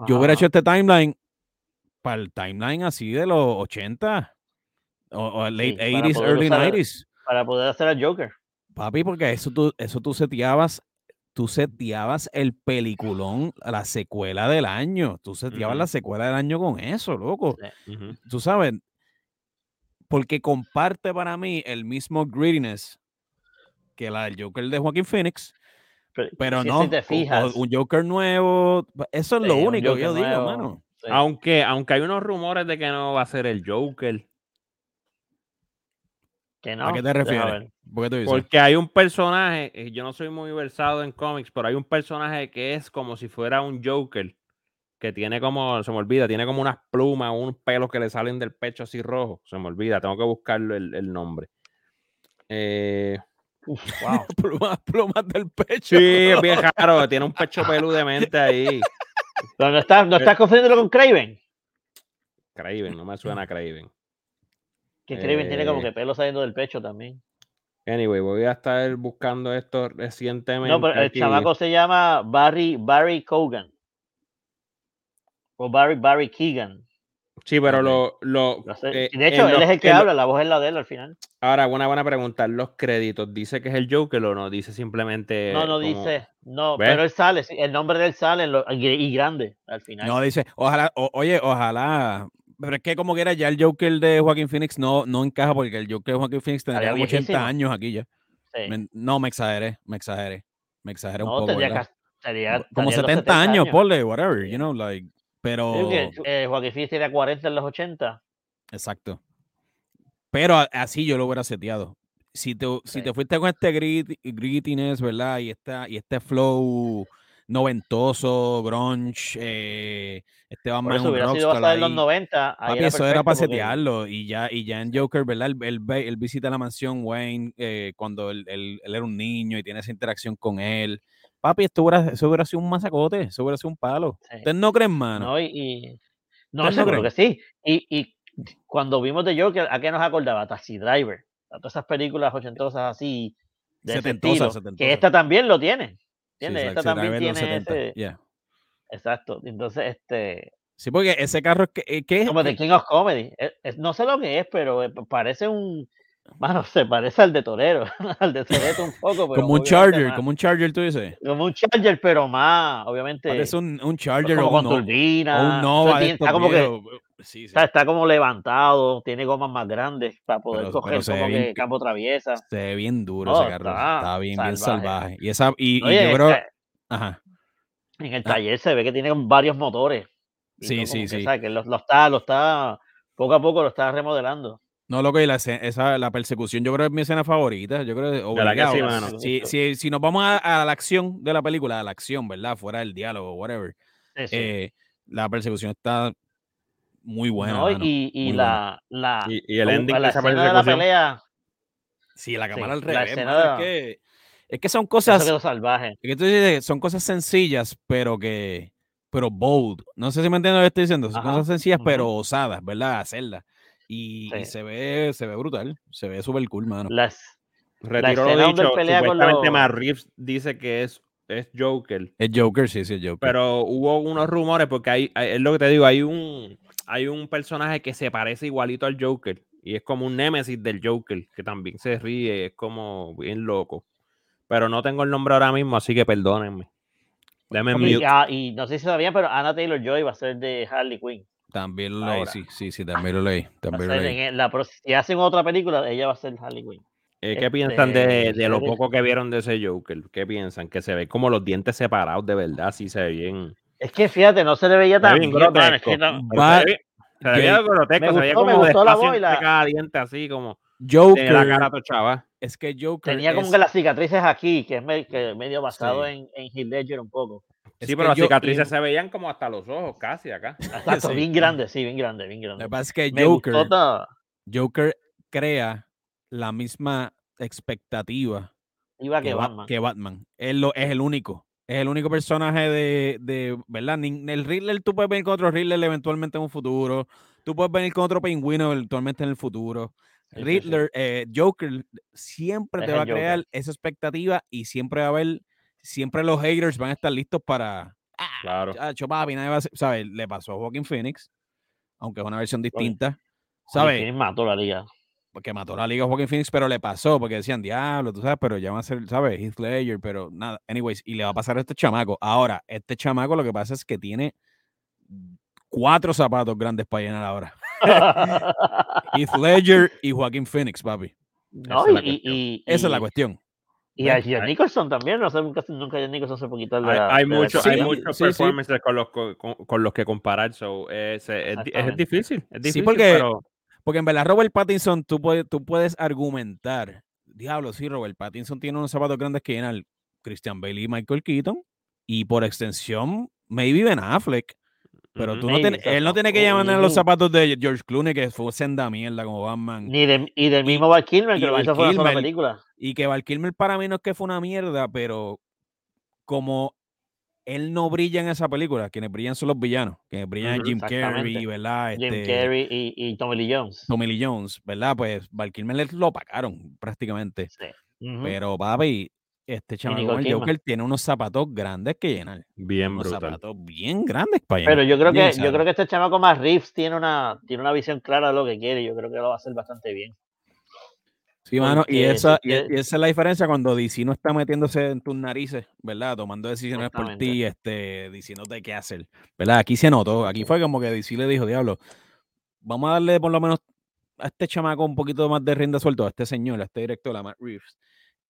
Yo hubiera hecho este timeline para el timeline así de los 80 o, o late Sí, para 80s, poder early usar el- 90s. para poder hacer al Joker. Papi, porque eso tú, eso tú seteabas, tú seteabas el peliculón, la secuela del año. Tú seteabas la secuela del año con eso, loco. Tú sabes, porque comparte para mí el mismo greediness que la del Joker de Joaquin Phoenix, pero si- no, Si te o- o fijas. un Joker nuevo, eso es lo sí, único que yo digo, mano. sí. Aunque, aunque hay unos rumores de que no va a ser el Joker. Que no, ¿A qué te refieres? ver. ¿Por qué tú dices? Porque hay un personaje, eh, yo no soy muy versado en cómics, pero hay un personaje que es como si fuera un Joker, que tiene como, se me olvida, tiene como unas plumas, unos pelos que le salen del pecho así rojo. Se me olvida, tengo que buscarlo el, el nombre. Eh, Uf, wow. plumas, plumas del pecho. Sí, es bien raro. Tiene un pecho peludo de mente ahí. Pero no estás, no estás confundiéndolo con Craven. Craven, no me suena a Craven. Que Craven tiene como Eh, que pelo saliendo del pecho también. Anyway, voy a estar buscando esto recientemente. No, pero el aquí. chamaco se llama Barry, Barry Cogan. O Barry, Barry Keegan. Sí, pero lo. lo No sé. eh, de hecho, él los- es el que lo- habla, la voz es la de él al final. Ahora, una buena pregunta. Los créditos, ¿dice que es el Joker o no? Dice simplemente. No, no como- dice. No, ¿Ves? pero él sale, el nombre de él sale lo- y y grande al final. No, dice, ojalá, o- oye, ojalá. Pero es que como quiera, ya el Joker de Joaquín Phoenix no, no encaja porque el Joker de Joaquín Phoenix tendría Estaría como 80 viejísimo. años aquí ya. Sí. Me- no, me exageré, me exageré. Me exageré un no, poco. tendría estaría- Como estaría en los 70 años, años. ponle, whatever, Sí. you know, like. Pero. Que, eh, Joaquín Phoenix tenía 40 en los 80. Exacto. Pero así yo lo hubiera seteado. Si te, si Sí. te fuiste con este grit, grittiness, ¿verdad? Y, esta, y este flow noventoso, grunge, eh, este es eso hubiera sido basado en los ahí. 90. ahí Papi, eso era para porque- setearlo. Y ya, y ya en Joker, ¿verdad? Él, él él visita la mansión Wayne eh, cuando él, él- él era un niño y tiene esa interacción con él. Papi, esto hubiera, eso hubiera sido un masacote, eso hubiera sido un palo. Sí. ¿Ustedes no creen, mano? No, y, y- no, ¿Ustedes no seguro que sí. Y, y cuando vimos de Joker, ¿a qué nos acordaba? Taxi Driver. A todas esas películas ochentosas así, de ese estilo, setentosas. que esta también lo tiene. ¿Entiendes? esta también tiene 70, ese... yeah. Exacto. Entonces, este... Sí, porque ese carro es que, eh, es- Como The King of Comedy. Es- es- no sé lo que es, pero eh, parece un... Mano, se parece al de Torero. al de Torero un poco, pero como un Charger, más- como un Charger, tú dices. como un Charger, pero más, obviamente... Parece un, un Charger como o con no- turbina. o un Nova tiene- está como que. Sí, sí. sea, está como levantado, tiene gomas más grandes para poder Pero- pero coger ve como bien que campo traviesa. Se ve bien duro No, ese carro. está Está, bien, bien salvaje. Y, esa, y, yo creo. el ta- Ajá. en el Ah. taller se ve que tiene varios motores. Sí, sí, como que, sí. ¿sabes? Que lo, lo está, lo está, poco a poco lo está remodelando. No, loco, y la, esa, la persecución, yo creo que es mi escena favorita. Yo creo que ¿Verdad que sí, obligado. mano? Si, si, si nos vamos a, a la acción de la película, a la acción, ¿verdad? Fuera del diálogo, whatever. Sí, sí. eh, la persecución está muy buena. ¿no? mano. Y, y muy la, la, Y, y el ending la de esa escena de la persecución. pelea, Sí, la cámara al revés. escena mano, de- es, que, es que son cosas. quedó salvaje. Es que tú dices, son cosas sencillas, pero que, pero bold. No sé si me entiendes lo que estoy diciendo. Son Ajá, cosas sencillas, pero osadas, ¿verdad? Hacerlas. Y, se ve, se ve brutal. Se ve súper cool, mano. Las, Retiro escena lo dicho. Supuestamente los- Matt Reeves dice que es, es Joker. El Joker, sí, sí, el Joker. Pero hubo unos rumores porque hay, hay- es lo que te digo, hay un, hay un personaje que se parece igualito al Joker y es como un némesis del Joker que también se ríe, es como bien loco. Pero no tengo el nombre ahora mismo, así que perdónenme. Deme y, mute. ah, y no sé si sabían, pero Anna Taylor Joy va a ser de Harley Quinn. También lo leí, sí, sí, sí, también lo leí. También lo leí. en la, si hacen otra película, ella va a ser Harley Quinn. Eh, ¿Qué piensan de, este, de lo poco que vieron de ese Joker? ¿Qué piensan? Que se ve como los dientes separados de verdad, sí se ve bien. Es que fíjate, no se le veía tan bien es que grotesco. no- pero Va- se ve bien- se grotesco, se veía como despacio la- cada diente así como de la Joker, cara es que Joker tenía como es- que las cicatrices aquí, que es me- que medio basado Sí. en, en Heath Ledger un poco. Es Sí, pero las yo- cicatrices se veían como hasta los ojos, casi acá. Exacto, Sí. bien grande, sí, bien grande, bien Lo grande. que pasa es que Me Joker, gustó. Joker crea la misma expectativa Iba que que, Ba- Batman. que Batman. Él lo, es el único. Es el único personaje de, de ¿verdad? El Riddler, tú puedes venir con otro Riddler eventualmente en un futuro. Tú puedes venir con otro pingüino eventualmente en el futuro. Riddler, eh, Joker, siempre Es te va a crear Joker. esa expectativa y siempre va a haber, siempre los haters van a estar listos para, Claro. chacho, papi, nadie va a ¿sabes? Le pasó a Joaquin Phoenix, aunque es una versión distinta, ¿sabes? Phoenix mató la liga. porque mató la liga Joaquin Phoenix, pero le pasó, porque decían, diablo, tú sabes, pero ya va a ser, ¿sabes? Heath Ledger, pero nada, anyways, y le va a pasar a este chamaco. Ahora, este chamaco lo que pasa es que tiene cuatro zapatos grandes para llenar ahora. Heath Ledger y Joaquin Phoenix, papi. no, Esa es la y, y, y- Esa es la y- cuestión. Y a Jack Nicholson también, no sé, nunca, nunca Jack Nicholson se puede quitar de Hay, la- hay mucho- hay Sí, muchos sí, sí. performances con los, co- con, con los que comparar. So, es, es- es, difícil. Es difícil, porque- pero Porque en verdad, Robert Pattinson, tú puedes, tú puedes argumentar, diablo, sí, Robert Pattinson tiene unos zapatos grandes que llenar Christian Bale y Michael Keaton, y por extensión, maybe Ben Affleck. Pero tú no tienes- él no tiene que llamar a los zapatos de George Clooney, que fue senda mierda como Batman. Ni de, y del mismo Val Kilmer, que lo hizo fue una película. Y que Val Kilmer para mí no es que fue una mierda, pero como él no brilla en esa película, quienes brillan son los villanos, quienes brillan Jim Carrey. ¿verdad? Jim Este, Carrey y, y Tommy Lee Jones. Tommy Lee Jones, ¿verdad? Pues Val Kilmer lo pagaron prácticamente. Sí. Ujú. Pero, papi, este chaval Nicole el. Joker tiene unos zapatos grandes que llenar. Bien Unos brutal. zapatos bien grandes para llenar. Pero yo creo bien que yo creo que este chamaco más Reeves tiene una tiene una visión clara de lo que quiere. Yo creo que lo va a hacer bastante bien. Sí, mano, y esa, y, esa es la diferencia cuando DC no está metiéndose en tus narices, ¿verdad? Tomando decisiones por ti, este, diciéndote qué hacer, ¿verdad? Aquí se notó, aquí fue como que DC le dijo, diablo, vamos a darle por lo menos a este chamaco un poquito más de rienda suelta, a este señor, a este director, a Matt Reeves,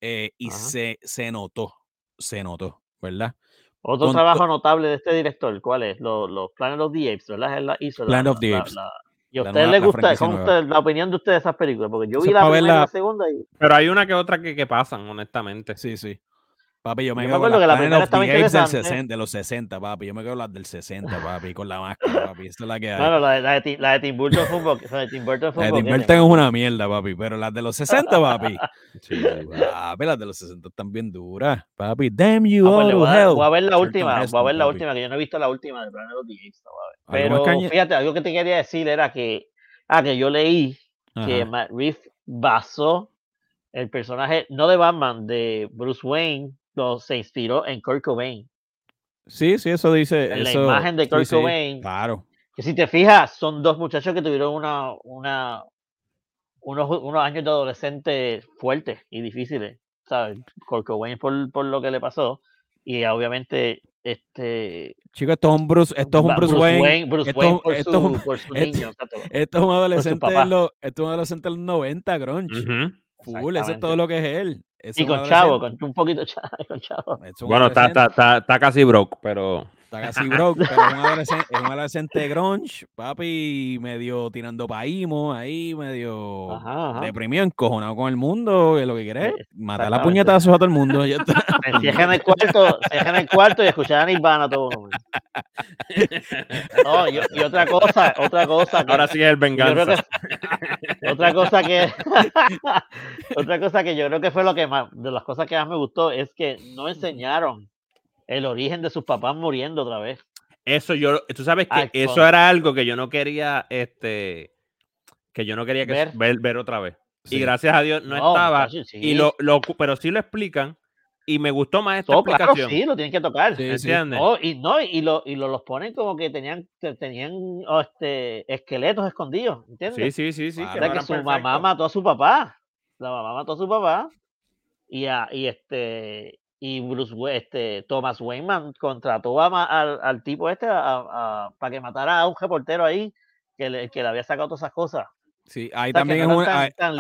eh, y se, se notó, se notó, ¿verdad? Otro Con trabajo notable de este director, ¿cuál es? Los, los Planet of the Apes, ¿verdad? Él la hizo. la- Planet of the la- Apes. la- ¿Y a ustedes les gusta? franquicia ¿Cómo nueva. usted- la opinión de ustedes de esas películas? Porque yo vi la primera y la segunda y Pero hay una que otra que, que pasan, honestamente. Sí, sí. Papi, yo me Yo me quedo con acuerdo las que la primera of the estaba Apes del interesante. 60, de los 60, papi. Yo me quedo con las del 60, papi, con la máscara, papi. Esa es la que hay. No, no, la, de- la de, Ti- la de Tim Burton boque- la de Tim Burton fue La de Tim Burton es una mierda, papi. Pero las de los 60, papi. Sí, Papi, las de los 60 están bien duras. Papi, damn you Ah, pues all to voy, a, hell. voy a ver la última, voy a ver la papi. última, que yo no he visto la última de Planet más Pero fíjate, algo que te quería decir era que, ah, que yo leí que. Matt Reeves basó el personaje, no de Batman, de Bruce Wayne, lo, se inspiró en Kurt Cobain. Sí, sí, eso dice. En la imagen de Kurt sí, Cobain. Claro. Que si te fijas, son dos muchachos que tuvieron una, una, unos, unos años de adolescente fuertes y difíciles. ¿sabes? Kurt Cobain por, por lo que le pasó. Y obviamente, este. Chicos, esto es un Bruce, esto es un Bruce, Wayne. Bruce esto- Wayne por, esto su, es un- por su esto- niño. Esto es un adolescente de los, esto es un adolescente de los 90, grunge. Ujú. Full, eso es todo lo que es él. Eso Y con Chavo, con un poquito chavo, con Chavo. Bueno, está, está, está, está casi broke, pero Está casi broke, pero es un adolescente, es un adolescente grunge, papi, medio tirando paímo ahí, medio Ajá, ajá. deprimido, encojonado con el mundo, que lo que quiere es matar a exactamente. puñetazos a todo el mundo. ya está. Se el cuarto, se encierra en el cuarto y escuchar a Nirvana todo. No, y, y otra cosa, otra cosa que, ahora sí es el venganza. que otra cosa que otra cosa que yo creo que fue lo que más de las cosas que más me gustó es que no enseñaron el origen de sus papás muriendo otra vez. Eso yo, tú sabes que Ay, eso con- era algo que yo no quería, este, que yo no quería que Ver. ver, ver, otra vez. Sí. Y gracias a Dios no, estaba. sí. Y lo, lo, pero sí lo explican. Y me gustó más esta Todo, claro, explicación. sí, lo tienen que tocar. Sí, sí. ¿Entiendes? No, y no, y lo, y lo, los ponen como que tenían, que tenían oh, este, esqueletos escondidos, ¿entiendes? Sí, sí, sí, sí. Claro. que O sea, no que su mamá mató a su papá. La mamá mató a su papá. Y, a, y este y Bruce este Thomas Wayman contrató a al, al tipo este a- a- para que matara a un reportero ahí que le, que le había sacado todas esas cosas. Sí, ahí O sea, también es tan también, tan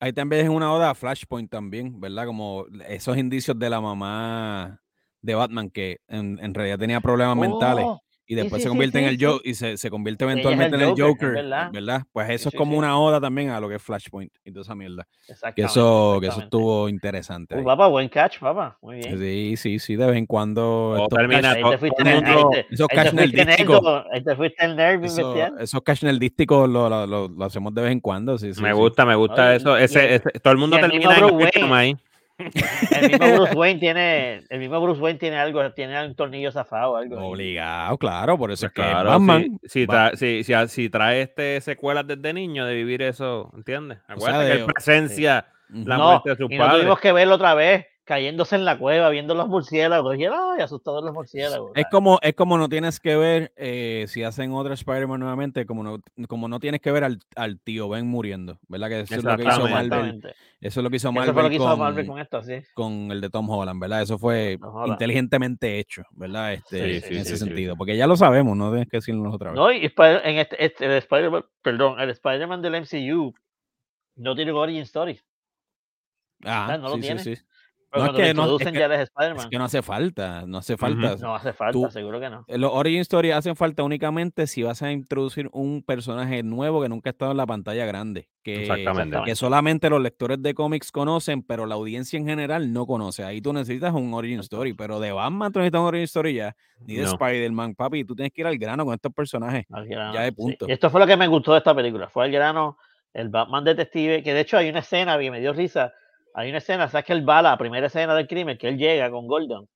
ahí también es una oda a Flashpoint también, ¿verdad? Como esos indicios de la mamá de Batman que en, en realidad tenía problemas mentales Oh, y después sí, se sí, convierte en sí, el sí. Joker y se, se convierte es el eventualmente en el Joker, verdad. ¿verdad? Pues eso Sí, es como sí. una oda también a lo que es Flashpoint y toda esa mierda. Que Exactamente, eso, que eso estuvo interesante. Uh, ahí. papá, buen catch, papá. Muy bien. Sí, sí, sí, de vez en cuando. Estos termina- Ahí te fuiste, el en- esos catch te fuiste nerdísticos. nerdo, ahí te fuiste el nerd esos catch nerdísticos lo, lo, lo- lo hacemos de vez en cuando. Sí, sí, me sí. gusta, me gusta Oye, eso. Ese, el- ese- todo el mundo el termina en el ahí. El mismo Bruce Wayne tiene, el mismo Bruce Wayne tiene algo, tiene un tornillo zafado, algo. Obligado, claro, por eso Pues es que claro, Batman. si, si, va- tra- si, si, si trae este secuelas desde niño de vivir eso, ¿entiendes? sea, Acuérdate de- que él presencia la no, muerte de su y no padre. tuvimos que verlo otra vez, cayéndose en la cueva, viendo los murciélagos. Y ay, asustado de los murciélagos. Es como, es como no tienes que ver, eh, si hacen otra Spider-Man nuevamente, como no, como no tienes que ver al, al tío Ben muriendo, ¿verdad? Que eso es lo que hizo. Marvel. Eso es lo que hizo Eso Marvel, fue lo que hizo con, Marvel con esto, sí. con el de Tom Holland, ¿verdad? Eso fue inteligentemente hecho, ¿verdad? Este, Sí, en sí, ese sentido. sí. Porque ya lo sabemos, no tienes que decirlo otra vez. No, y Spider- en este, este- el Spider-Man, perdón, el Spider-Man del MCU no tiene origin story. Ah, no lo sí, sí, tiene. Sí. Pero No, es cuando que no- es introducen que- ya eres Es Spider-Man. que no hace falta, no hace falta. No hace falta, tú- seguro que no. Los origin stories hacen falta únicamente si vas a introducir un personaje nuevo que nunca ha estado en la pantalla grande. Que, Exactamente. que solamente los lectores de cómics conocen, pero la audiencia en general no conoce. Ahí tú necesitas un origin story, pero de Batman tú necesitas un origin story ya, ni de No. Spider-Man, papi. Tú tienes que ir al grano con estos personajes. Al grano, Ya de sí. punto. Y esto fue lo que me gustó de esta película. Fue el grano, el Batman detective, que de hecho hay una escena que me dio risa. Hay una escena, ¿sabes que él va a la primera escena del crimen, que él llega con Gordon?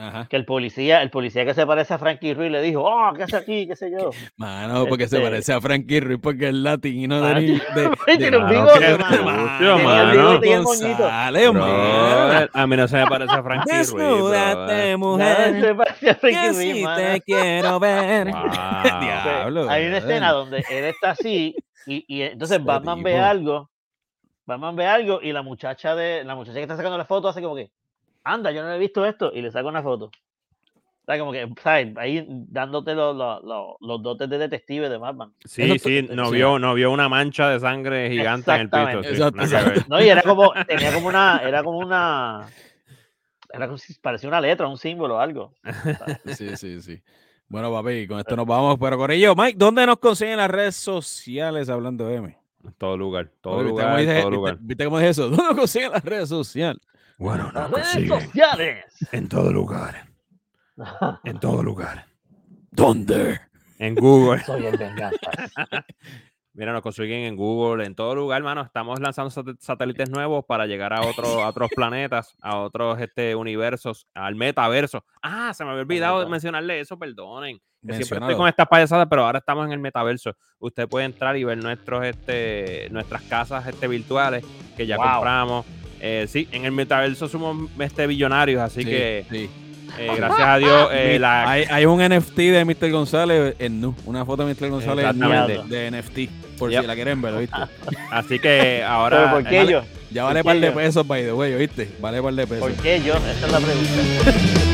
Ajá. Que el policía, el policía que se parece a Frankie Ruiz le dijo, oh, ¿qué hace aquí? ¿Qué sé yo? Mano, porque se Este- parece a Frankie Ruiz porque es latino de, ni- de, a mí no se me parece a Frankie Ruiz. Desnúdate, mujer. se parece a Frankie si Ruiz, mano. te quiero ver. Wow. Pues, Diablo. hay una escena donde él está así y, y entonces Batman ve algo, Batman ve algo y la muchacha de la muchacha que está sacando la foto hace como que, anda, yo no he visto esto y le saca una foto. O sea, como que, ¿sabes? Ahí dándote los, los, los, los dotes de detective de Batman. Sí, Eso sí, no sí. vio, no vio una mancha de sangre gigante en el piso. Exactamente. sí, Exacto. No, y era como, tenía como una, era como una, era como si parecía una letra, un símbolo, algo. Sí, sí, sí. Bueno, papi, con esto nos vamos. Pero Corillo, Mike, ¿dónde nos consiguen las redes sociales hablando de M? En todo lugar, todo Papi, ¿viste lugar, cómo dice- todo viste- lugar. ¿Viste cómo dice eso? ¿Dónde consiguen las redes sociales? Bueno, nos Las redes sociales. en todo lugar. En todo lugar. ¿Dónde? En Google. Soy el venganza. Mira, nos consiguen en Google, en todo lugar, hermano. Estamos lanzando sat- satélites nuevos para llegar a, otro, a otros planetas, a otros este, universos, al metaverso. Ah, se me había olvidado mencionarle eso, perdonen. Que siempre estoy con estas payasadas, pero ahora estamos en el metaverso. Usted puede entrar y ver nuestros, este, nuestras casas este, virtuales que ya Wow. compramos. Eh, sí, en el metaverso somos este, billonarios, así Sí, que sí. eh, gracias a Dios eh, la, hay, hay un NFT de Mr. González en nu, una foto de Mr. González en nu de, de NFT, por Yep. si la quieren ver, ¿viste? así que ahora Pero ¿por qué yo? Ya vale ¿Por par de yo? pesos, by the way, ¿oíste? Vale par de pesos. ¿Por qué yo? Esa es la pregunta.